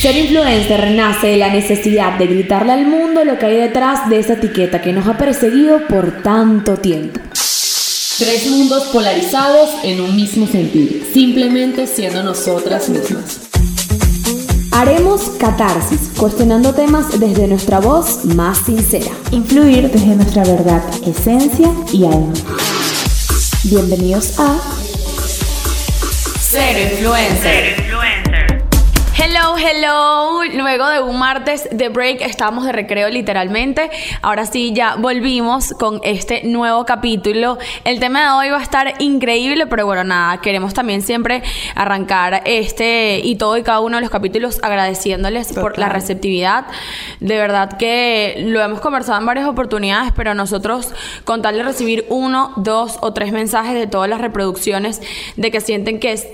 Ser influencer renace de la necesidad de gritarle al mundo lo que hay detrás de esa etiqueta que nos ha perseguido por tanto tiempo. Tres mundos polarizados en un mismo sentido, simplemente siendo nosotras mismas. Haremos catarsis, cuestionando temas desde nuestra voz más sincera. Influir desde nuestra verdad, esencia y alma. Bienvenidos a Ser Influencer. Hello, hello. Luego de un martes de break, estamos de recreo literalmente. Ahora sí, ya volvimos con este nuevo capítulo. El tema de hoy va a estar increíble, pero bueno, nada, queremos también siempre arrancar este y todo y cada uno de los capítulos agradeciéndoles por la receptividad. De verdad que lo hemos conversado en varias oportunidades, pero nosotros con tal de recibir uno, dos o tres mensajes de todas las reproducciones de que sienten que es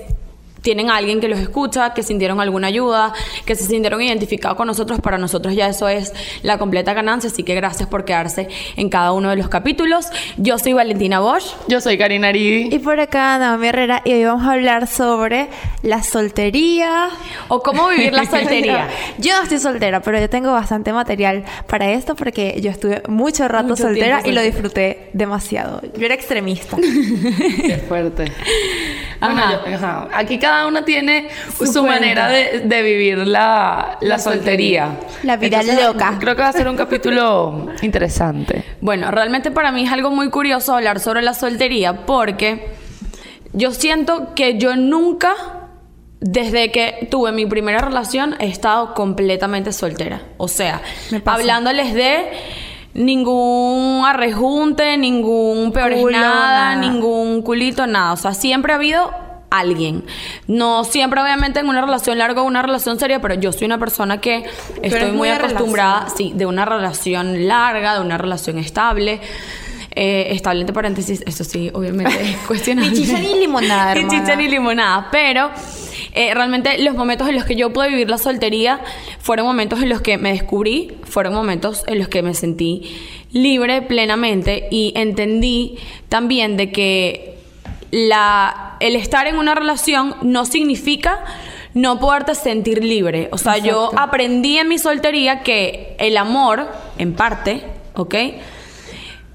tienen a alguien que los escucha, que sintieron alguna ayuda, que se sintieron identificados con nosotros, para nosotros ya eso es la completa ganancia, así que gracias por quedarse en cada uno de los capítulos. Yo soy Valentina Bosch. Yo soy Karina Aridi. Y por acá Naomi Herrera y hoy vamos a hablar sobre la soltería. O cómo vivir la soltería. yo no estoy soltera, pero yo tengo bastante material para esto porque yo estuve mucho rato soltera y lo disfruté demasiado. Yo era extremista. Qué fuerte. Ajá. Aquí cada uno tiene su, manera de, vivir la, soltería. La vida loca. Creo que va a ser un capítulo interesante. Bueno, realmente para mí es algo muy curioso hablar sobre la soltería porque yo siento que yo nunca, desde que tuve mi primera relación, he estado completamente soltera. O sea, hablándoles de ningún arrejunte, ningún peor nada, ningún culito, nada. O sea, siempre ha habido alguien. No siempre, obviamente, en una relación larga o una relación seria, pero yo soy una persona que estoy muy, acostumbrada, sí, de una relación larga, de una relación estable. Eh, estable entre paréntesis, eso sí, obviamente es cuestionable. ni chicha ni limonada, Ni chicha ni limonada, pero eh, realmente los momentos en los que yo pude vivir la soltería fueron momentos en los que me descubrí, fueron momentos en los que me sentí libre plenamente y entendí también de que la, el estar en una relación no significa no poderte sentir libre. O sea, yo aprendí en mi soltería que el amor, en parte, ¿ok?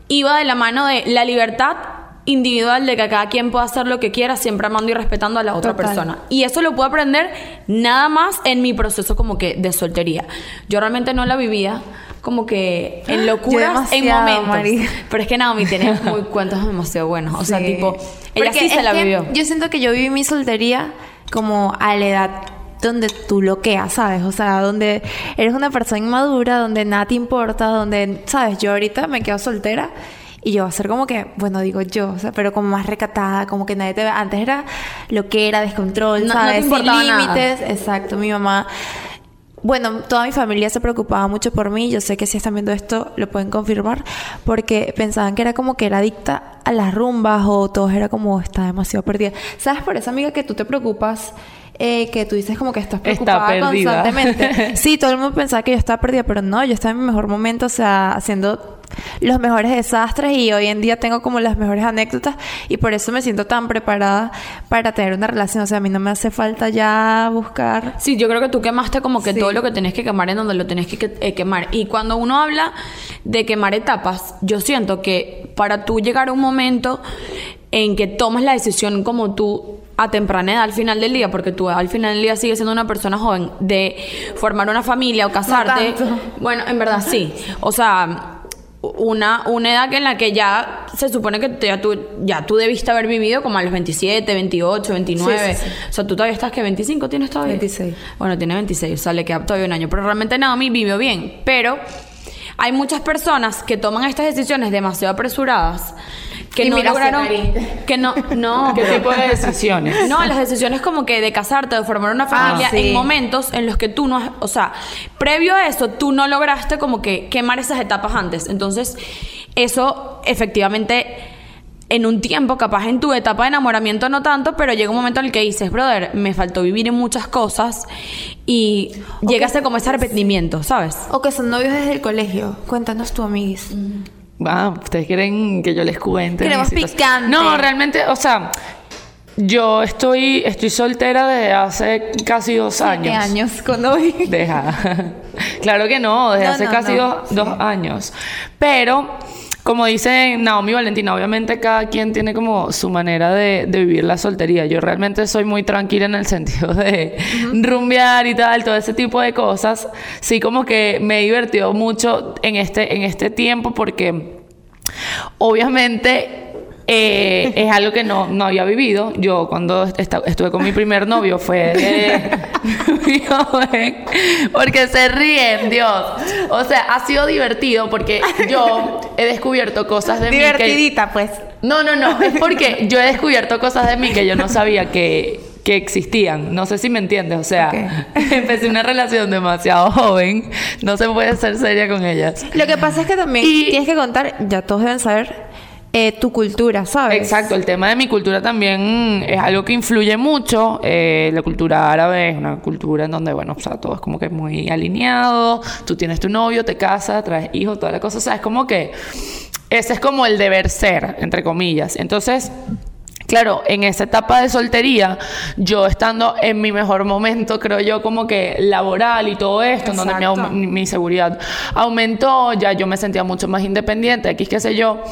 Iba de la mano de la libertad individual de que cada quien pueda hacer lo que quiera, siempre amando y respetando a la otra persona. Y eso lo puedo aprender nada más en mi proceso como que de soltería. Yo realmente no la vivía como que en locuras en momentos. Pero es que Naomi tiene muy cuentos demasiado buenos. O sea, tipo, ella sí se la vivió. Yo siento que yo viví mi soltería como a la edad donde tú loqueas, ¿sabes? O sea, donde eres una persona inmadura, donde nada te importa, donde, ¿sabes? Yo ahorita me quedo soltera y yo voy a ser como que, bueno, digo yo, o sea, pero como más recatada, como que nadie te ve. Antes era lo que era, descontrol, ¿sabes? Sin límites. Exacto, mi mamá bueno, toda mi familia se preocupaba mucho por mí. Yo sé que si están viendo esto lo pueden confirmar. Porque pensaban que era como que era adicta a las rumbas o todo era como está demasiado perdida. ¿Sabes por esa amiga que tú te preocupas? Eh, que tú dices como que estás preocupada constantemente. Sí, todo el mundo pensaba que yo estaba perdida, pero no, yo estaba en mi mejor momento, o sea, haciendo los mejores desastres y hoy en día tengo como las mejores anécdotas y por eso me siento tan preparada para tener una relación. O sea, a mí no me hace falta ya buscar. Sí, yo creo que tú quemaste como que todo lo que tenés que quemar en donde lo tenés que eh, quemar. Y cuando uno habla de quemar etapas, yo siento que para tú llegar a un momento en que tomas la decisión como tú a temprana edad al final del día, porque tú al final del día sigues siendo una persona joven, de formar una familia o casarte. bueno, en verdad sí. O sea, una, una edad en la que ya se supone que ya tú, ya tú debiste haber vivido como a los 27, 28, 29. O sea, tú todavía estás que 25 tienes todavía. 26. Bueno, tiene 26, o sea, le queda todavía un año. Pero realmente Naomi vivió bien. Pero hay muchas personas que toman estas decisiones demasiado apresuradas que no lograron que no no. Qué tipo de decisiones no las decisiones como que de casarte de formar una familia ah, en momentos en los que tú no o sea previo a eso tú no lograste como que quemar esas etapas antes. Entonces eso efectivamente en un tiempo, capaz en tu etapa de enamoramiento no tanto, pero llega un momento en el que dices, brother, me faltó vivir en muchas cosas y llegaste como ese arrepentimiento, ¿sabes? O que son novios desde el colegio. Cuéntanos tú, amiguis. Ah, ustedes quieren que yo les cuente. Queremos picante. No, realmente, o sea, Yo estoy, estoy soltera desde hace casi dos años. años con novio. Deja. claro que no, desde No, hace no, casi no. dos, dos años. Pero, como dice Naomi Valentina, obviamente cada quien tiene como su manera de, de vivir la soltería. Yo realmente soy muy tranquila en el sentido de rumbear y tal, todo ese tipo de cosas. Sí, como que me he divertido mucho en este, en este tiempo porque obviamente eh, es algo que no, no había vivido. Yo cuando esta- estuve con mi primer novio fue de joven. Porque se ríen, Dios. O sea, ha sido divertido porque yo he descubierto cosas de mí que... Divertidita, pues. No, no, no. Es porque yo he descubierto cosas de mí que yo no sabía que, que existían. No sé si me entiendes. O sea, empecé una relación demasiado joven. No se puede ser seria con ellas. Lo que pasa es que también Y- tienes que contar, ya todos deben saber, eh, tu cultura, ¿sabes? Exacto, el tema de mi cultura también es algo que influye mucho. Eh, la cultura árabe es una cultura en donde, bueno, o sea, todo es como que muy alineado. Tú tienes tu novio, te casas, traes hijos, toda la cosa. O sea, es como que ese es como el deber ser, entre comillas. Entonces, Claro, en esa etapa de soltería, yo estando en mi mejor momento, creo yo, como que laboral y todo esto, en donde mi, mi seguridad aumentó, ya yo me sentía mucho más independiente, aquí qué sé yo.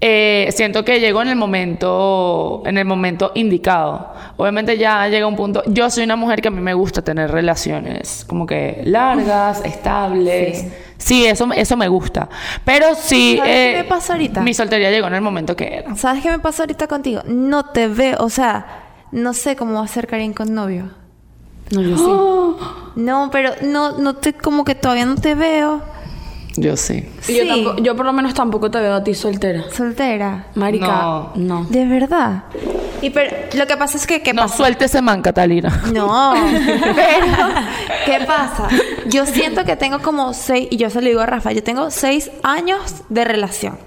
Eh, siento que llegó en el momento en el momento indicado. Obviamente ya llega un punto. Yo soy una mujer que a mí me gusta tener relaciones como que largas, estables. Sí, eso, eso me gusta. Pero sí. ¿Sabes qué eh, me pasa ahorita? Mi soltería llegó en el momento que era. ¿Sabes qué me pasa ahorita contigo? No te veo, o sea, no sé cómo va a ser Karim con novio. No, yo sí. No, pero no, no te, como que todavía no te veo. Yo sí. Y Yo, Sí. tampoco- yo por lo menos tampoco te veo a ti soltera. Soltera. Marica, No. no. De verdad. Y pero lo que pasa es que, ¿qué No pasa? suelte ese man, Catalina. No, pero ¿qué pasa? Yo siento que tengo como seis, y yo se lo digo a Rafa, yo tengo seis años de relación.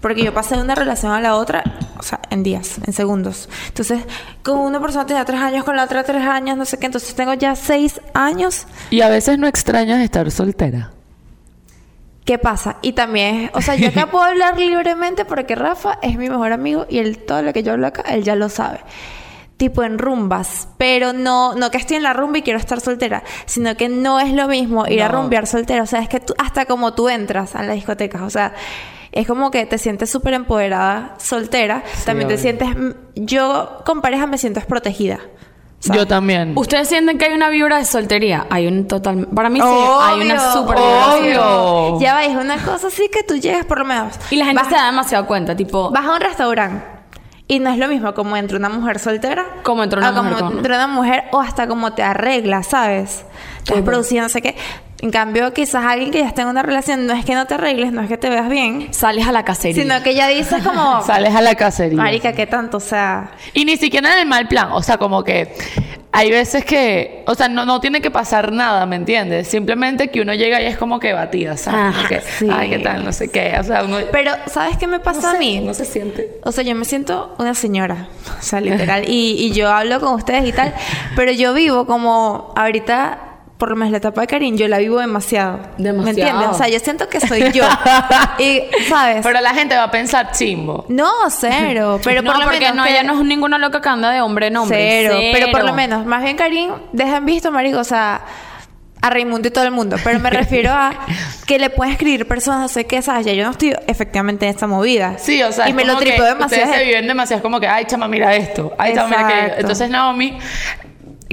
Porque yo pasé de una relación a la otra, o sea, en días, en segundos. Entonces, con una persona tenía tres años, con la otra tres años, no sé qué. Entonces tengo ya seis años. Y a veces no extrañas estar soltera. ¿Qué pasa? Y también, o sea, yo acá puedo hablar libremente porque Rafa es mi mejor amigo y él, todo lo que yo hablo acá, él ya lo sabe. Tipo en rumbas, pero no, no que estoy en la rumba y quiero estar soltera, sino que no es lo mismo ir a rumbear soltera. O sea, es que tú, hasta como tú entras a las discotecas, o sea, es como que te sientes súper empoderada soltera. También te obvio. sientes, yo con pareja me siento desprotegida. ¿Sabes? Yo también. ¿Ustedes sienten que hay una vibra de soltería? Hay un total... Para mí sí, hay una super obvio. Ya va, es una cosa así que tú llegas por lo menos. Y la gente vas- se da demasiado cuenta, tipo... Vas a un restaurante y no es lo mismo como entra una mujer soltera. Como entra una como mujer con- entra una mujer o hasta como te arreglas, ¿sabes? Te has Ujú. producido no sé qué. En cambio, quizás alguien que ya está en una relación no es que no te arregles, no es que te veas bien, Sales a la cacería. sino que ya dices como, Sales a la cacería. marica, ¿qué tanto? O sea, Y ni siquiera en el mal plan. O sea, como que hay veces que, o sea, no, no tiene que pasar nada, ¿me entiendes? Simplemente que uno llega y es como que batida, ¿sabes? Ah, que, sí. Ay, ¿qué tal? No sé qué. O sea, uno. pero ¿sabes qué me pasa a mí? No se siente. O sea, yo me siento una señora, o sea, literal. Y, y yo hablo con ustedes y tal, pero yo vivo como ahorita, por lo menos la etapa de Karim, yo la vivo demasiado. ¿Me Demasiado. entiendes? O sea, yo siento que soy yo. y, ¿sabes? Pero la gente va a pensar chimbo. no, cero. Pero no, por lo porque menos. no, que- ella no es ninguna loca que anda de hombre en hombre. Cero. Pero por lo menos, más bien Karim, dejan visto, marico, o sea. A Raimundo y todo el mundo, pero me refiero a que le pueden escribir personas, no sé qué, ¿sabes? Ya yo no estoy efectivamente en esta movida. Sí, o sea, y es me lo tripeo demasiado. Ustedes se viven demasiado, es como que, ay, chama, mira esto. Ay, chama, mira aquello. Entonces, Naomi,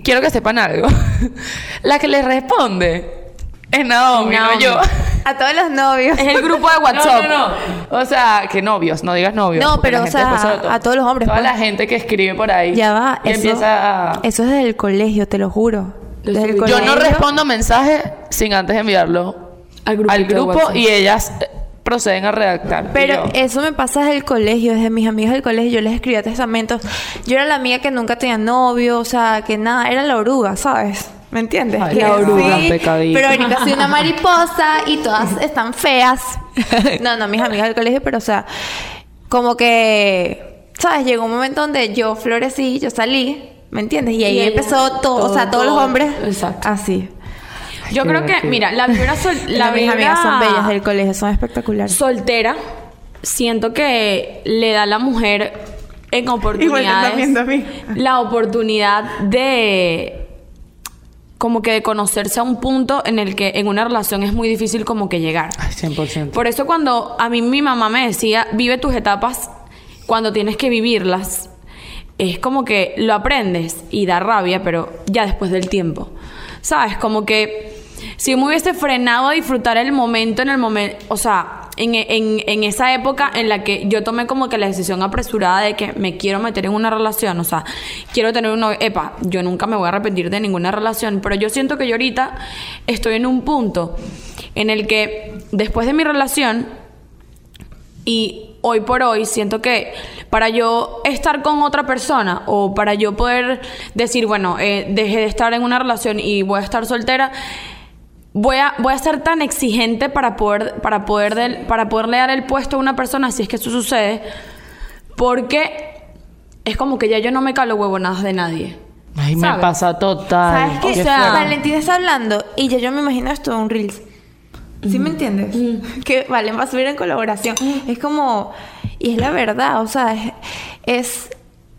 quiero que sepan algo. la que le responde es Naomi, no Naomi. yo. A todos los novios. Es el grupo de No, WhatsApp. no, no. O sea, que novios, no digas novios. No, pero, o sea, a todos los hombres, Toda pues. la gente que escribe por ahí. Ya va, eso, empieza a... eso es desde el colegio, te lo juro. Desde el Yo no respondo mensajes sin antes enviarlo Al grupito de grupo y ellas proceden a redactar. Pero yo, eso me pasa desde el colegio, desde mis amigos del colegio, yo les escribía testamentos. Yo era la amiga que nunca tenía novio, o sea, que nada, era la oruga, ¿sabes? ¿Me entiendes? Ay, la oruga, sí, pecadito. Pero ahorita soy una mariposa y todas están feas. No, no, mis amigas del colegio, pero o sea, como que, ¿sabes? Llegó un momento donde yo florecí, yo salí, ¿me entiendes? Y ahí Y empezó todo, o sea, todo, todos los hombres Exacto. así. Yo creo que, mira, la vibra sol, la No, mis vibra amigas son bellas del colegio, son espectaculares. soltera, siento que le da a la mujer en Igual oportunidades. viendo a mí. La oportunidad de como que de conocerse a un punto en el que en una relación es muy difícil como que llegar. Ay, 100%. Por eso cuando a mí mi mamá me decía, vive tus etapas cuando tienes que vivirlas, es como que lo aprendes y da rabia, pero ya después del tiempo. ¿Sabes? Como que si me hubiese frenado a disfrutar el momento en el momento, o sea, en, en- en esa época en la que yo tomé como que la decisión apresurada de que me quiero meter en una relación, o sea, quiero tener un novio, epa, yo nunca me voy a arrepentir de ninguna relación, pero yo siento que yo ahorita estoy en un punto en el que después de mi relación, y hoy por hoy siento que para yo estar con otra persona o para yo poder decir, bueno, eh, dejé de estar en una relación y voy a estar soltera, voy a, voy a ser tan exigente para poder, para, poder del- para poderle dar el puesto a una persona si es que eso sucede, porque es como que ya yo no me calo huevonadas de nadie. Ay, me ¿sabes? pasa total. ¿Sabes qué? Qué O sea. Valentina está hablando y ya yo me imagino esto un Reels. ¿Sí me entiendes? Que Valen va a subir en colaboración. Es como... Y es la verdad, o sea, es, es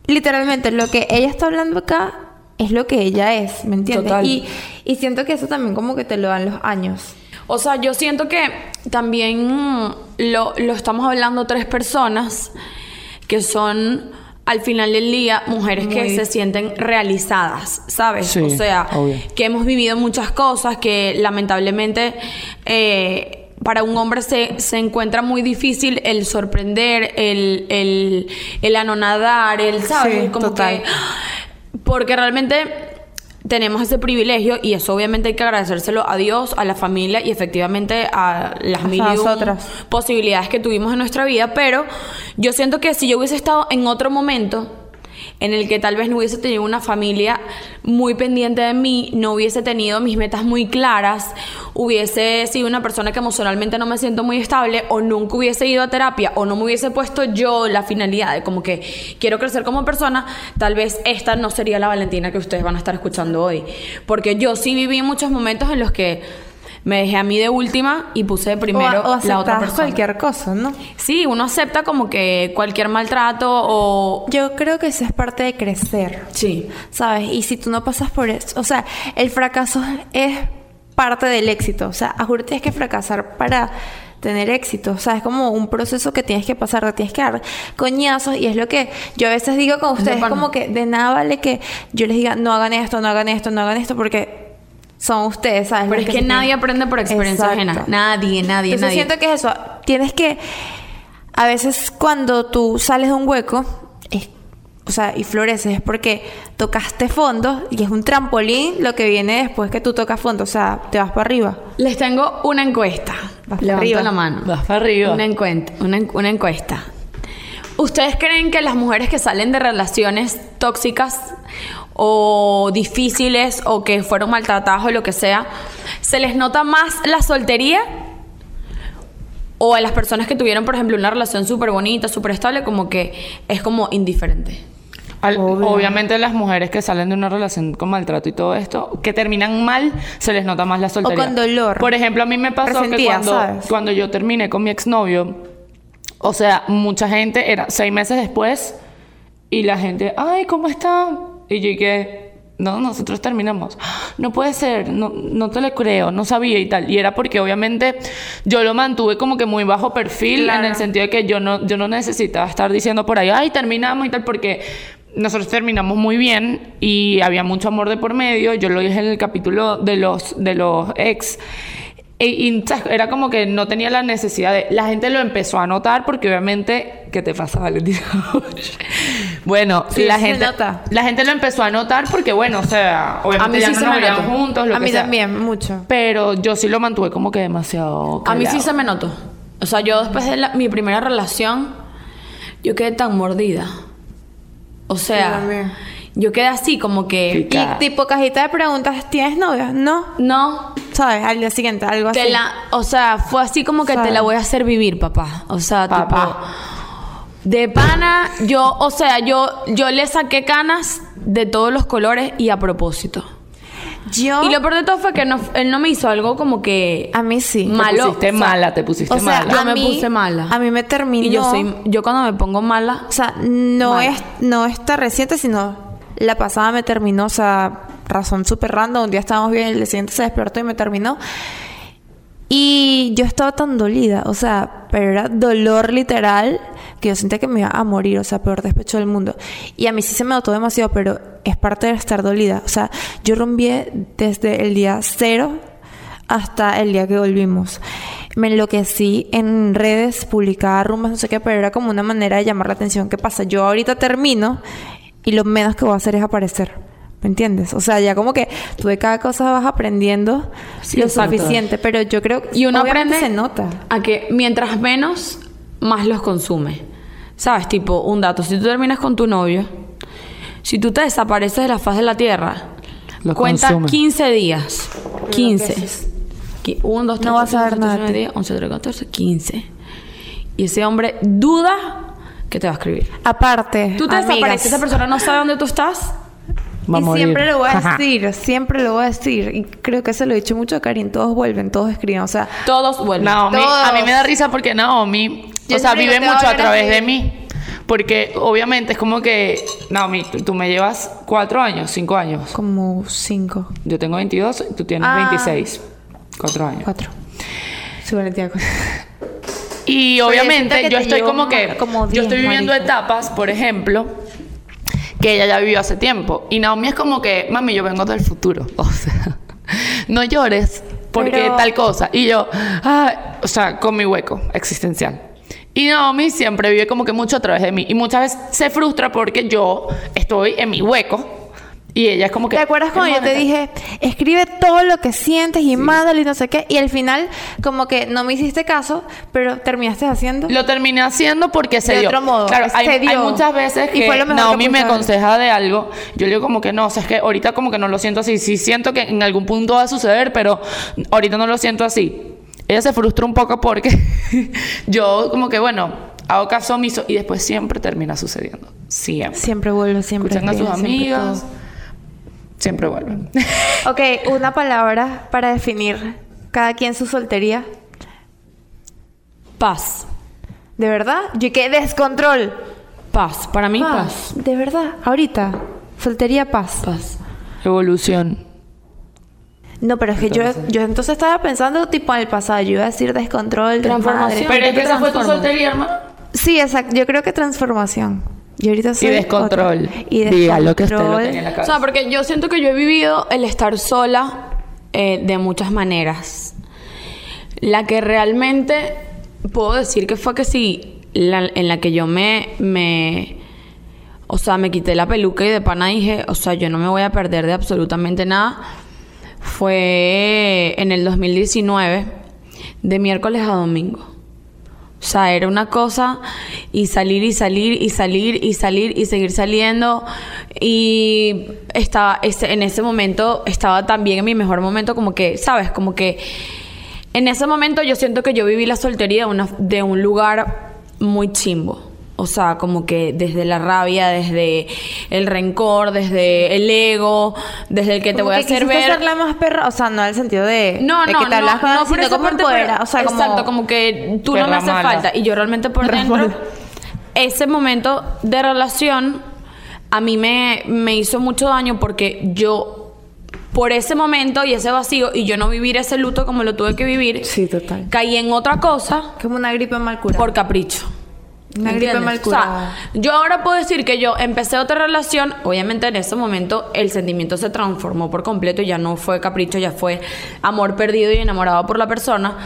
literalmente lo que ella está hablando acá es lo que ella es, ¿me entiendes? Total. Y, y siento que eso también como que te lo dan los años. O sea, yo siento que también lo, lo estamos hablando tres personas que son al final del día mujeres que se sienten realizadas, ¿sabes? Sí, o sea, obvio. que hemos vivido muchas cosas que lamentablemente eh, para un hombre se, se encuentra muy difícil el sorprender, el, el, el anonadar, el, ¿sabes? Sí, Como total. que porque realmente tenemos ese privilegio y eso obviamente hay que agradecérselo a Dios, a la familia y efectivamente a las mil y un posibilidades que tuvimos en nuestra vida, pero yo siento que si yo hubiese estado en otro momento en el que tal vez no hubiese tenido una familia muy pendiente de mí, no hubiese tenido mis metas muy claras, hubiese sido una persona que emocionalmente no me siento muy estable o nunca hubiese ido a terapia o no me hubiese puesto yo la finalidad de como que quiero crecer como persona, tal vez esta no sería la Valentina que ustedes van a estar escuchando hoy. Porque yo sí viví muchos momentos en los que me dejé a mí de última y puse primero o, o la otra persona. cualquier cosa, ¿no? Sí, uno acepta como que cualquier maltrato o... Yo creo que eso es parte de crecer. Sí. ¿Sabes? Y si tú no pasas por eso, o sea, el fracaso es parte del éxito. O sea, a juro tienes que fracasar para tener éxito. O sea, es como un proceso que tienes que pasar, te tienes que dar coñazos. Y es lo que yo a veces digo con ustedes, como que de nada vale que yo les diga, no hagan esto, no hagan esto, no hagan esto, porque son ustedes, ¿sabes? Pero es que nadie tienen- aprende por experiencia Exacto. ajena. Nadie, nadie, Entonces nadie. siento que es eso. Tienes que. A veces cuando tú sales de un hueco, es- o sea, y floreces, es porque tocaste fondo y es un trampolín lo que viene después que tú tocas fondo. O sea, te vas para arriba. Les tengo una encuesta. Vas para Levanto arriba. la mano. Vas para arriba. Una, encuent- una, en- una encuesta. ¿Ustedes creen que las mujeres que salen de relaciones tóxicas o difíciles o que fueron maltratadas o lo que sea, se les nota más la soltería? O a las personas que tuvieron, por ejemplo, una relación súper bonita, súper estable, como que es como indiferente. Al- obviamente las mujeres que salen de una relación con maltrato y todo esto, que terminan mal, se les nota más la soltería. con dolor. Por ejemplo, a mí me pasó que cuando, ¿sabes? cuando yo terminé con mi exnovio, o sea, mucha gente, era seis meses después, y la gente, ay, ¿cómo está? Y yo que, no, nosotros terminamos. No puede ser, no, no te lo creo, no sabía y tal. Y era porque obviamente yo lo mantuve como que muy bajo perfil, Claro. en el sentido de que yo no, yo no necesitaba estar diciendo por ahí, ay, terminamos y tal, porque nosotros terminamos muy bien y había mucho amor de por medio. Yo lo dije en el capítulo de los, de los ex. E- Y, era como que no tenía la necesidad de... La gente lo empezó a notar porque obviamente... ¿Qué te pasa, Valentina? bueno, Sí, la gente... nota. La gente lo empezó a notar porque, bueno, o sea... Obviamente mí ya sí no se nos me juntos, lo a que mí sea. también, mucho. Pero yo sí lo mantuve como que demasiado... A mí sí se me notó. O sea, yo después de la- mi primera relación, yo quedé tan mordida. O sea, yo quedé así como que... Y tipo cajita de preguntas, ¿tienes novio? No. No, ¿Sabes? Al día siguiente, algo así. la... O sea, fue así como que te la voy a hacer vivir, papá. O sea, Papá. tipo... De pana, yo, o sea, yo, yo le saqué canas de todos los colores y a propósito. Yo- Y lo peor de todo fue que no, él no me hizo algo como que... A mí sí. Te malo. pusiste o sea, mala, te pusiste o sea, mala. Yo A me mí- puse mala. a mí me terminó- Y yo soy... Yo cuando me pongo mala... O sea, no Mala. es no está reciente, sino la pasada me terminó, o sea, razón súper random. Un día estábamos bien, el día siguiente se despertó y me terminó. Y yo estaba tan dolida, o sea, pero era dolor literal que yo sentía que me iba a morir, o sea, peor despecho del mundo. Y a mí sí se me notó demasiado, pero es parte de estar dolida. O sea, yo rompí desde el día cero hasta el día que volvimos. Me enloquecí en redes, publicaba rumbas, no sé qué, pero era como una manera de llamar la atención. ¿Qué pasa? Yo ahorita termino y lo menos que voy a hacer es aparecer. ¿Me entiendes? O sea, ya como que tú de cada cosa vas aprendiendo Sí, lo suficiente, pero yo creo que Y uno aprende se nota. a que mientras menos, más los consume. ¿Sabes? Tipo, un dato. Si tú terminas con tu novio, si tú te desapareces de la faz de la tierra, Lo cuenta consume. 15 días. 15. 1, 2, 3, No vas a ver nada de ti. 10, 11, 13, 14, 15. Y ese hombre duda que te va a escribir. Aparte, Tú te amigas, desapareces, esa persona no sabe dónde tú estás. Va a y morir. siempre lo voy a decir, siempre lo voy a decir. Y creo que se lo he dicho mucho a Karin. Todos vuelven, todos escriben. O sea, Todos vuelven. Naomi, Todos. a mí me da risa porque Naomi, Yo o sea, vive mucho a través de mí. Porque obviamente es como que, Naomi, tú, tú me llevas cuatro años, cinco años. como cinco, Yo tengo 22 y tú tienes Ah. 26. Cuatro años. cuatro. Sí, Valentina. Y obviamente yo estoy como que, yo 10, estoy viviendo etapas, por ejemplo, que ella ya vivió hace tiempo. Y Naomi es como que, mami, yo vengo del futuro. O sea, no llores porque Pero- tal cosa. Y yo, ah, o sea, con mi hueco existencial. Y Naomi siempre vive como que mucho a través de mí. Y muchas veces se frustra porque yo estoy en mi hueco. Y ella es como que... ¿Te acuerdas cuando yo te "Hermana, dije, escribe todo lo que sientes y mándalo y no sé qué? Y al final, como que no me hiciste caso, pero terminaste haciendo. Lo terminé haciendo porque se De dio. otro modo, Claro, se hay, hay dio. muchas veces que fue mejor que Naomi me aconseja de algo. Yo le digo como que no, o sea, es que ahorita como que no lo siento así. Sí siento que en algún punto va a suceder, pero ahorita no lo siento así. Ella se frustra un poco porque yo como que, bueno, hago caso omiso y después siempre termina sucediendo. Siempre. Siempre vuelvo, siempre. Escuchan a sus amigas. Siempre vuelven. Ok, una palabra para definir cada quien su soltería. Paz. ¿De verdad? Yo que descontrol. Paz. Para mí, paz. De verdad, ahorita. Soltería paz. Paz. Evolución. No, pero es que yo, yo entonces estaba pensando tipo en el pasado. Yo iba a decir descontrol, Transformación. Pero es que esa fue tu soltería, hermano. Sí, exacto. Yo creo que transformación. Yo ahorita soy descontrol. otra. Y Diga lo que usted lo descontrol. tenía en la O cabeza. sea, porque yo siento que yo he vivido el estar sola eh, de muchas maneras. La que realmente puedo decir que fue que sí, la- en la que yo me, me, o sea, me quité la peluca y de pana dije, o sea, yo no me voy a perder de absolutamente nada, fue en el 2019, de miércoles a domingo. O sea, era una cosa y salir y salir y salir y salir y seguir saliendo. Y estaba, en ese momento estaba también en mi mejor momento, como que, ¿sabes? Como que en ese momento yo siento que yo viví la soltería de, una- de un lugar muy chimbo. O sea, como que desde la rabia, desde el rencor, desde el ego, desde el que te Como voy a hacer ver. ser la más perra, o sea, no en el sentido de, No, de no, que te no, hablas con no, por sino esa como parte, empodera, pero- o sea, como exacto, como que tú no me haces mala. falta y yo realmente por Perra dentro mala. ese momento de relación a mí me, me hizo mucho daño porque yo por ese momento y ese vacío y yo no vivir ese luto como lo tuve que vivir, Sí, total. caí en otra cosa como una gripe mal curada. por capricho. Una gripe mal O sea, curada. yo ahora puedo decir que yo empecé otra relación, obviamente en ese momento el sentimiento se transformó por completo, ya no fue capricho, ya fue amor perdido y enamorado por la persona.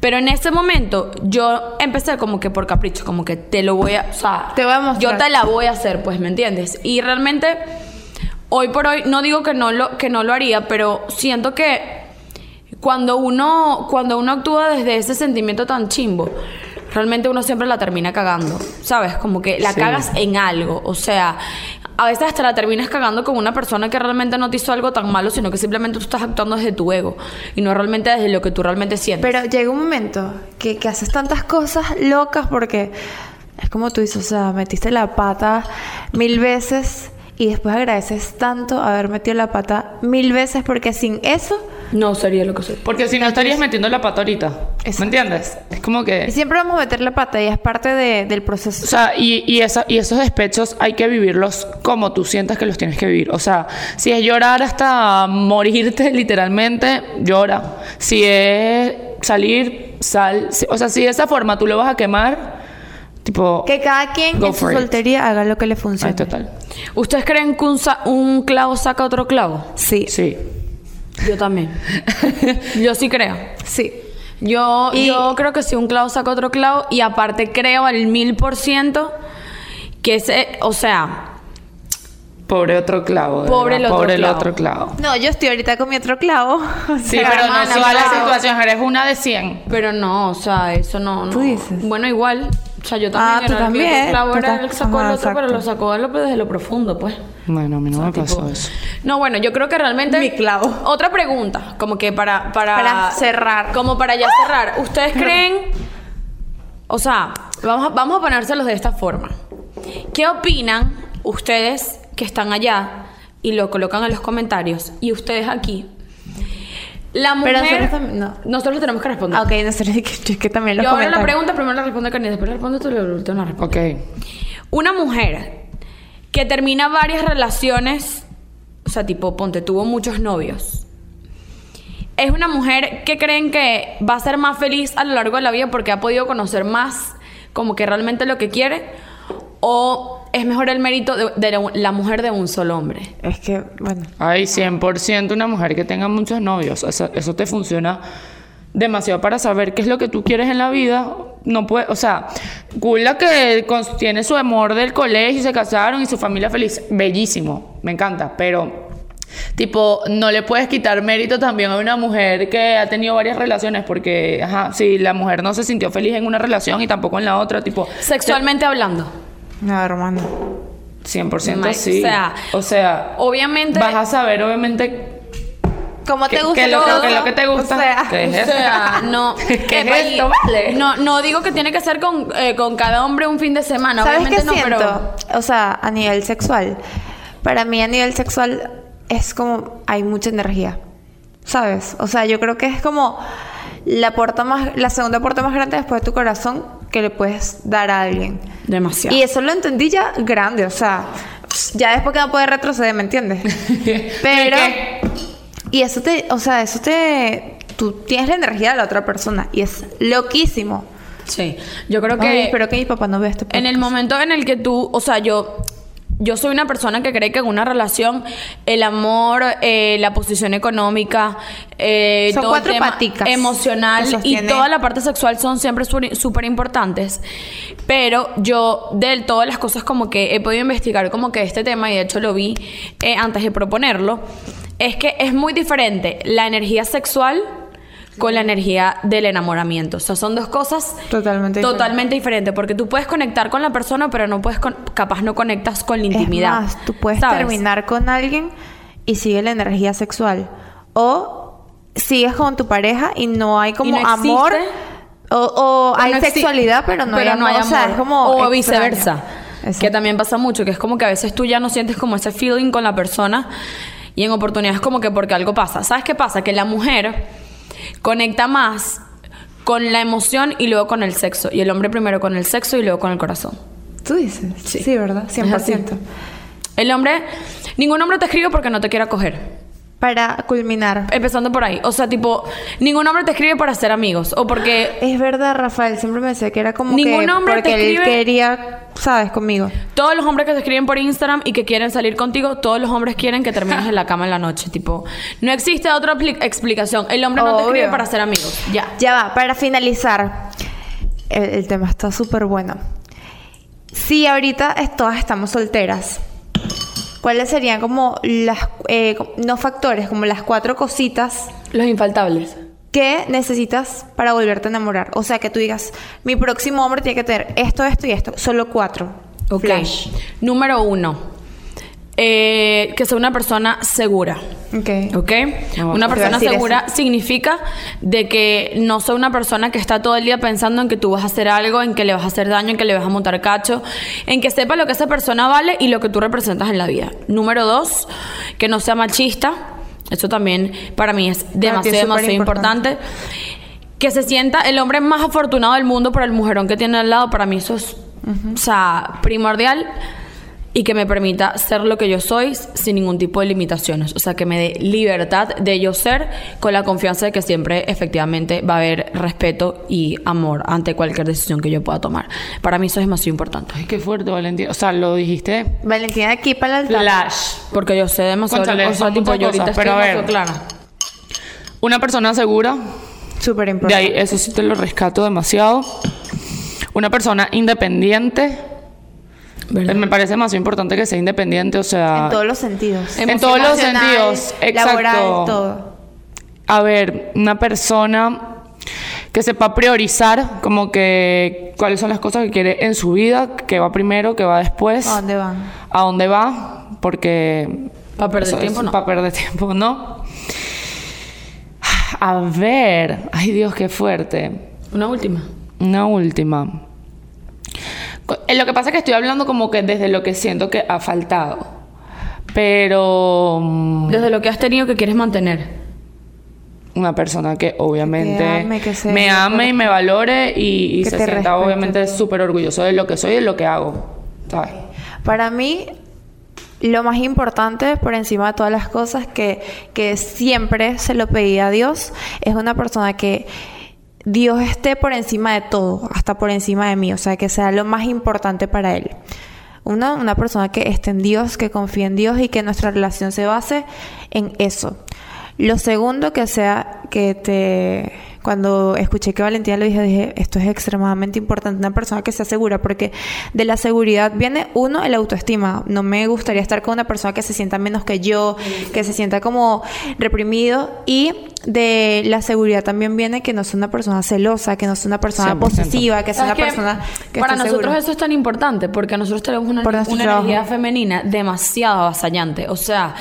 Pero en ese momento yo empecé como que por capricho, como que te lo voy a, o sea, Te voy a mostrar. yo te la voy a hacer, pues, ¿me entiendes? Y realmente hoy por hoy no digo que no lo que no lo haría, pero siento que cuando uno cuando uno actúa desde ese sentimiento tan chimbo, realmente uno siempre la termina cagando, ¿sabes? Como que la Sí. cagas en algo, o sea, a veces hasta la terminas cagando con una persona que realmente no te hizo algo tan malo, sino que simplemente tú estás actuando desde tu ego y no realmente desde lo que tú realmente sientes. Pero llega un momento que, que haces tantas cosas locas porque es como tú dices, o sea, metiste la pata mil veces y después agradeces tanto haber metido la pata mil veces porque sin eso No sería lo que soy. Porque si no estarías metiendo la pata ahorita. Exacto. ¿Me entiendes? Es como y que... siempre vamos a meter la pata y es parte de- del proceso. O sea, y, y, esa- y esos despechos hay que vivirlos como tú sientas que los tienes que vivir. O sea, si es llorar hasta morirte literalmente, llora. Si es salir, sal. O sea, si de esa forma tú lo vas a quemar, tipo... que cada quien en su it. soltería haga lo que le funcione. Ay, total. ¿Ustedes creen que un, sa- un clavo saca otro clavo? Sí, Sí. Yo también. Yo sí creo. sí. Yo, Y- yo creo que si un clavo saca otro clavo y aparte creo al mil por ciento que ese, o sea, Pobre otro clavo. Pobre el otro Pobre el clavo. otro clavo. No, yo eey ahorita con mi otro clavo. Sí, Pero, hermana, no todas las claro. situaciones. Eres una de 100. pero no, o sea, eso no. no. Tú dices. Bueno, igual. O sea, yo Ah, también tú era también. Tú el que sacó el otro, pero lo sacó de lo- desde lo profundo, pues. Bueno, a mí no me pasó tipo- eso. No, bueno, yo creo que realmente. Mi clavo. Otra pregunta, como que para. Para, Para cerrar. Como para ya cerrar. ¿Ustedes creen.? O sea, vamos a, vamos a ponérselos de esta forma. ¿Qué opinan ustedes que están allá y lo colocan en los comentarios y ustedes aquí? La mujer. Pero nosotros no. Nosotros tenemos que responder. Ok, no sé, que, es que también los Yo ahora la pregunta, primero la responde Karen, después la responde tú y última la responde. Ok. Una mujer que termina varias relaciones, o sea, tipo, ponte, tuvo muchos novios. Es una mujer que creen que va a ser más feliz a lo largo de la vida porque ha podido conocer más como que realmente lo que quiere. O es mejor el mérito de, de la- mujer de un solo hombre. Es que, bueno. Ay, 100% una mujer que tenga muchos novios. Eso, eso te funciona demasiado para saber qué es lo que tú quieres en la vida. No puede, o sea, cool la que tiene su amor del colegio y se casaron y su familia feliz. Bellísimo, me encanta, pero tipo, no le puedes quitar mérito también a una mujer que ha tenido varias relaciones porque, ajá, si la mujer no se sintió feliz en una relación y tampoco en la otra, tipo, Sexualmente hablando. No, hermano. 100% Mike, sí. o sea, o sea, Obviamente. vas a saber obviamente ¿Cómo te ¿Qué- gusta qué es lo que- todo? qué es lo que te gusta? O sea, ¿Qué es O eso? sea, no. ¿Qué es Epa, esto, y- vale? No, no digo que tiene que ser con, eh, con cada hombre un fin de semana. ¿Sabes Obviamente qué no, siento? pero. O sea, a nivel sexual. Para mí, a nivel sexual, es como. Hay mucha energía. ¿Sabes? O sea, yo creo que es como. La puerta más. La segunda puerta más grande después de tu corazón que le puedes dar a alguien. Demasiado. Y eso lo entendí ya grande, o sea, ya después que no puede retroceder, ¿me entiendes? Pero y eso te, o sea, eso te tú tienes la energía de la otra persona y es loquísimo. Sí. Yo creo que. Ay, espero que mi papá no vea esto. En el momento en el que tú, o sea, yo, yo soy una persona que cree que en una relación el amor, eh, la posición económica, eh, Son todo el cuatro tema paticas emocional y toda la parte sexual son siempre súper importantes. Pero yo, de todas las cosas como que he podido investigar como que este tema, y de hecho lo vi eh, antes de proponerlo, es que es muy diferente la energía sexual con la energía del enamoramiento. O sea, son dos cosas Totalmente totalmente diferente, porque tú puedes conectar con la persona, pero no puedes, con- capaz no conectas con la intimidad. Es más, tú puedes ¿sabes? terminar con alguien y sigue la energía sexual o sigues con tu pareja y no hay como no amor o, o hay no sexualidad pero no hay amor, o sea, es como o extraño. viceversa. Exacto. Que también pasa mucho, que es como que a veces tú ya no sientes como ese feeling con la persona y en oportunidades como que porque algo pasa. ¿Sabes qué pasa? Que la mujer conecta más con la emoción y luego con el sexo. Y el hombre primero con el sexo y luego con el corazón. Tú dices. Sí, ¿verdad? así. 100%. El hombre, ningún hombre te escribe porque no te quiera coger. Para culminar. Empezando por ahí. O sea, tipo, ningún hombre te escribe para ser amigos. O porque Es verdad, Rafael, siempre me decía que era como Ningún que hombre te él escribe- quería, ¿sabes? Conmigo. todos los hombres que te escriben por Instagram y que quieren salir contigo, todos los hombres quieren que termines en la cama en la noche. Tipo, no existe otra explicación. El hombre no te escribe para ser amigos. Ya. Ya va, para finalizar, el, el tema está súper bueno. Si ahorita es- todas estamos solteras, ¿cuáles serían como las, eh, no factores, como las cuatro cositas Los infaltables. que necesitas para volverte a enamorar? O sea, que tú digas, mi próximo hombre tiene que tener esto, esto y esto. Solo cuatro. Ok. Flash. Número uno. Eh, que sea una persona segura. Ok. ¿Ok? No, una persona segura significa de que no soy una persona que está todo el día pensando en que tú vas a hacer algo, en que le vas a hacer daño, en que le vas a montar cacho, en que sepa lo que esa persona vale y lo que tú representas en la vida. Número dos, que no sea machista. Eso también para mí es demasiado, demasiado importante. importante. Que se sienta el hombre más afortunado del mundo por el mujerón que tiene al lado. Para mí eso es, o sea, primordial y que me permita ser lo que yo soy sin ningún tipo de limitaciones. O sea, que me dé libertad de yo ser con la confianza de que siempre efectivamente va a haber respeto y amor ante cualquier decisión que yo pueda tomar. Para mí eso es demasiado importante. Ay, qué fuerte, Valentina. O sea, lo dijiste Valentina aquí para el flash. Porque yo sé demasiado, Cónchale, o sea, tipo, yo ahorita cosas, estoy pero a ver. demasiado clara. Una persona segura, Súper de importante. ahí, eso sí te lo rescato demasiado. Una persona independiente. ¿Verdad? Me parece más importante que sea independiente, o sea... En todos los sentidos. En todos los sentidos, exacto. Laboral, todo. A ver, una persona que sepa priorizar como que cuáles son las cosas que quiere en su vida, que va primero, que va después, ¿A dónde van? a dónde va, porque... Pa' perder eso tiempo, no. Para perder tiempo, ¿no? A ver, ay Dios, qué fuerte. Una última. Una última. Eh, Lo que pasa es que estoy hablando como que desde lo que siento que ha faltado. Pero mm, Desde lo que has tenido que quieres mantener. una persona que obviamente Que ame, que se- me ame y me valore y, se sienta obviamente súper orgulloso de lo que soy y de lo que hago. ¿Sabes? Para mí, lo más importante por encima de todas las cosas que, que siempre se lo pedí a Dios es una persona que Dios esté por encima de todo, hasta por encima de mí, o sea, que sea lo más importante para Él. Una, una persona que esté en Dios, que confíe en Dios y que nuestra relación se base en eso. Lo segundo que sea que te cuando escuché que Valentina lo dije, dije, esto es extremadamente importante, una persona que sea segura, porque de la seguridad viene uno, el autoestima. No me gustaría estar con una persona que se sienta menos que yo, que se sienta como reprimido. Y de la seguridad también viene que no sea una persona celosa, que no sea una persona 100%. posesiva, que sea una persona que Para nosotros segura. eso es tan importante porque nosotros tenemos una, trabajo. energía femenina demasiado avasallante. O sea,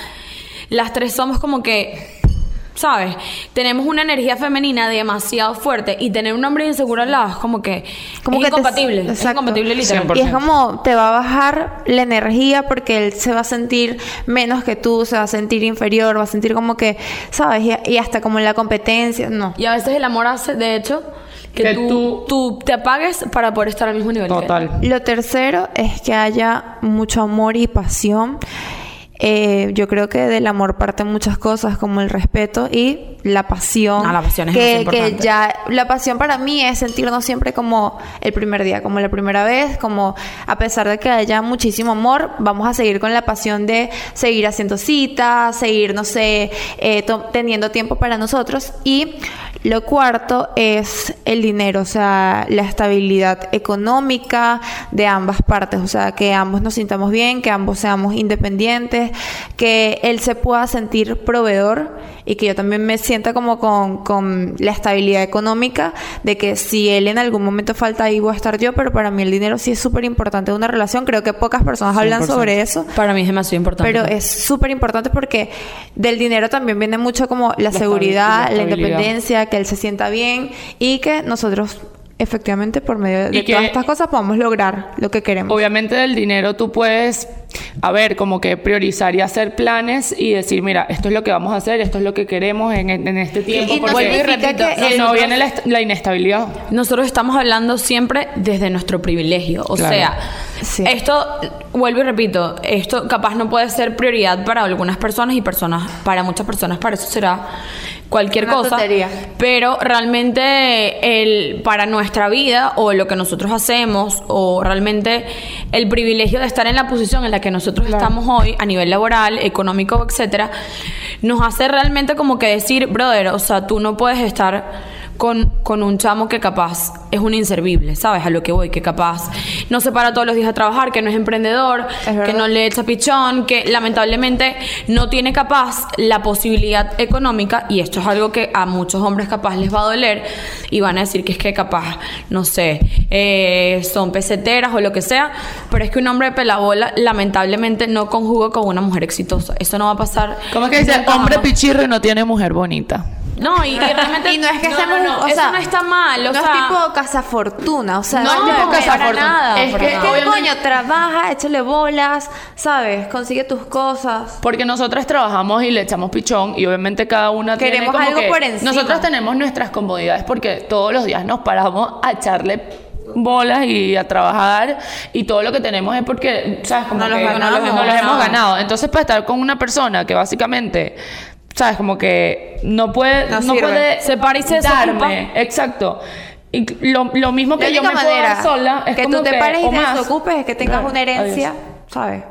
las tres somos como que, ¿sabes? Tenemos una energía femenina demasiado fuerte y tener un hombre inseguro al lado es como que Como es que te- incompatible. Es incompatible literalmente. 100%. Y es como te va a bajar la energía porque él se va a sentir menos que tú, se va a sentir inferior, va a sentir como que, ¿sabes? Y, y hasta como en la competencia, no. Y a veces el amor hace, de hecho, que, Que tú, tú- tú te apagues para poder estar al mismo nivel. que él. Total. Lo tercero es que haya mucho amor y pasión. Eh, yo creo que del amor parten muchas cosas como el respeto y la pasión. Ah, la pasión es que, que importante. ya la pasión para mí es sentirnos siempre como el primer día, como la primera vez, como a pesar de que haya muchísimo amor, vamos a seguir con la pasión de seguir haciendo citas, seguir, no sé, eh, teniendo tiempo para nosotros. Y lo cuarto es el dinero, o sea, la estabilidad económica de ambas partes, o sea, que ambos nos sintamos bien, que ambos seamos independientes, que él se pueda sentir proveedor y que yo también me sienta como con, con la estabilidad económica de que si él en algún momento falta ahí voy a estar yo, pero para mí el dinero sí es súper importante en una relación, creo que pocas personas hablan 100%. sobre eso. Para mí es demasiado importante. Pero es súper importante porque del dinero también viene mucho como la, La seguridad, la independencia, que él se sienta bien y que nosotros efectivamente por medio de Y que- todas estas cosas podamos lograr lo que queremos. Obviamente del dinero tú puedes, a ver, como que priorizar y hacer planes y decir, mira, esto es lo que vamos a hacer, esto es lo que queremos en, en este tiempo. y no porque que el- no viene la, la inestabilidad. Nosotros estamos hablando siempre desde nuestro privilegio. O Claro. sea, Sí. esto, vuelvo y repito, esto capaz no puede ser prioridad para algunas personas y personas, para muchas personas, para eso será cualquier Una cosa. tontería. Pero realmente el, para nuestra vida o lo que nosotros hacemos o realmente el privilegio de estar en la posición en la que nosotros estamos hoy a nivel laboral, económico, etcétera, nos hace realmente como que decir, brother, o sea, tú no puedes estar con, con un chamo que capaz es un inservible, ¿sabes? A lo que voy, que capaz no se para todos los días a trabajar, que no es emprendedor, Es que no le echa pichón, que lamentablemente no tiene capaz la posibilidad económica, y esto es algo que a muchos hombres capaz les va a doler, y van a decir que es que capaz, no sé, eh, son peseteras o lo que sea, pero es que un hombre de pelabola lamentablemente no conjuga con una mujer exitosa. Eso no va a pasar. ¿Cómo es que dice? Hombre jamás. pichirre no tiene mujer bonita. No, y, y realmente. Y no es que no, seamos, no, no, o eso sea, no está mal, o no sea. es tipo cazafortuna, o sea, No, es tipo cazafortuna. Es Es que que, obviamente- coño, trabaja, échale bolas, ¿sabes? Consigue tus cosas. Porque nosotras trabajamos y le echamos pichón y obviamente cada una tiene Queremos como algo que- por encima. Nosotras tenemos nuestras comodidades porque todos los días nos paramos a echarle bolas y a trabajar y todo lo que tenemos es porque, ¿sabes? Como los que ganamos. nos los hemos ganado. Entonces, para estar con una persona que básicamente, ¿sabes? Como que no puede, No no, puede Se para y se darme. desocupa. Exacto. Y lo, lo mismo que yo me puedo dar sola es que como tú te que, pares y te más. desocupes es que tengas una herencia, Adiós. ¿sabes?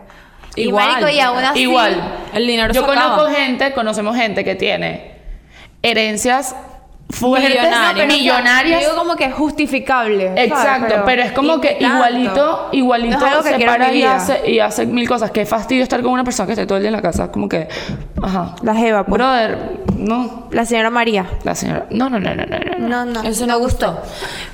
Y Igual. marico, y aún así... Igual. El dinero Yo se conozco acaba. gente, conocemos gente que tiene herencias fuertes, Millonarias. pero, millonarias. Digo como que es justificable. ¿sabes? Exacto, pero, es como que tanto. igualito, igualito No se para y hace, y hace mil cosas. Qué fastidio estar con una persona que esté todo el día en la casa. Como que, ajá. La jeva, pues. Brother, no. La señora María. La señora. No, no, no, no, no. no. No, no. Eso no gustó.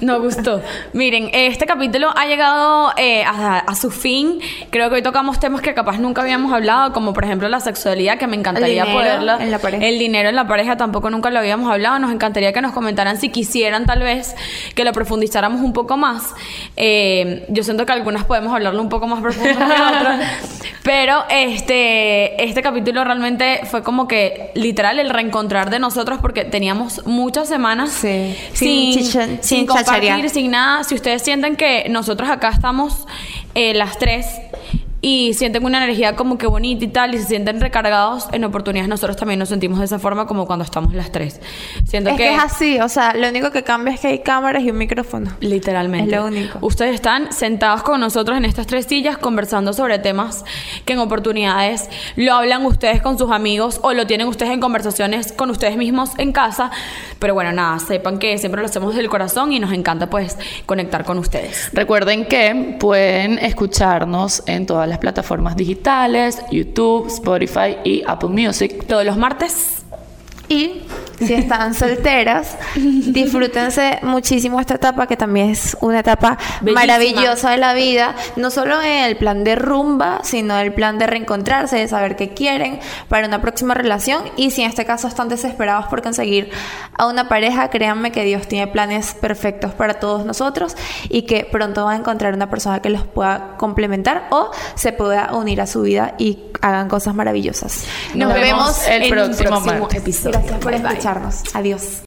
No gustó. Miren, este capítulo ha llegado eh, a, a su fin. Creo que hoy tocamos temas que capaz nunca habíamos hablado, como por ejemplo la sexualidad, que me encantaría poderla. El dinero en la pareja tampoco nunca lo habíamos hablado. Nos encantaría que nos comentaran si quisieran tal vez que lo profundizáramos un poco más. Eh, yo siento que algunas podemos hablarlo un poco más profundo que otras. Pero este, este capítulo realmente fue como que literal el reencontrar de nosotros porque teníamos muchas semanas Sí. sin, Sin chicha- sin, sin compartir, sin nada. Si ustedes sienten que nosotros acá estamos eh, las tres y sienten una energía como que bonita y tal y se sienten recargados en oportunidades, nosotros también nos sentimos de esa forma como cuando estamos las tres. Siento Es que es así, o sea, lo único que cambia es que hay cámaras y un micrófono. Literalmente. Es lo único. Ustedes están sentados con nosotros en estas tres sillas conversando sobre temas que en oportunidades lo hablan ustedes con sus amigos o lo tienen ustedes en conversaciones con ustedes mismos en casa. Pero bueno, nada, sepan que siempre lo hacemos del corazón y nos encanta pues conectar con ustedes. Recuerden que pueden escucharnos en todas las plataformas digitales, YouTube, Spotify y Apple Music. Todos los martes. Y si están solteras, disfrútense muchísimo esta etapa, que también es una etapa Bellísima. maravillosa de la vida. No solo en el plan de rumba, sino el plan de reencontrarse, de saber qué quieren para una próxima relación. Y si en este caso están desesperados por conseguir a una pareja, créanme que Dios tiene planes perfectos para todos nosotros y que pronto van a encontrar una persona que los pueda complementar o se pueda unir a su vida y hagan cosas maravillosas. Nos vemos el en próximo martes. episodio. Gracias por Bye, bye. Escucharnos. Adiós.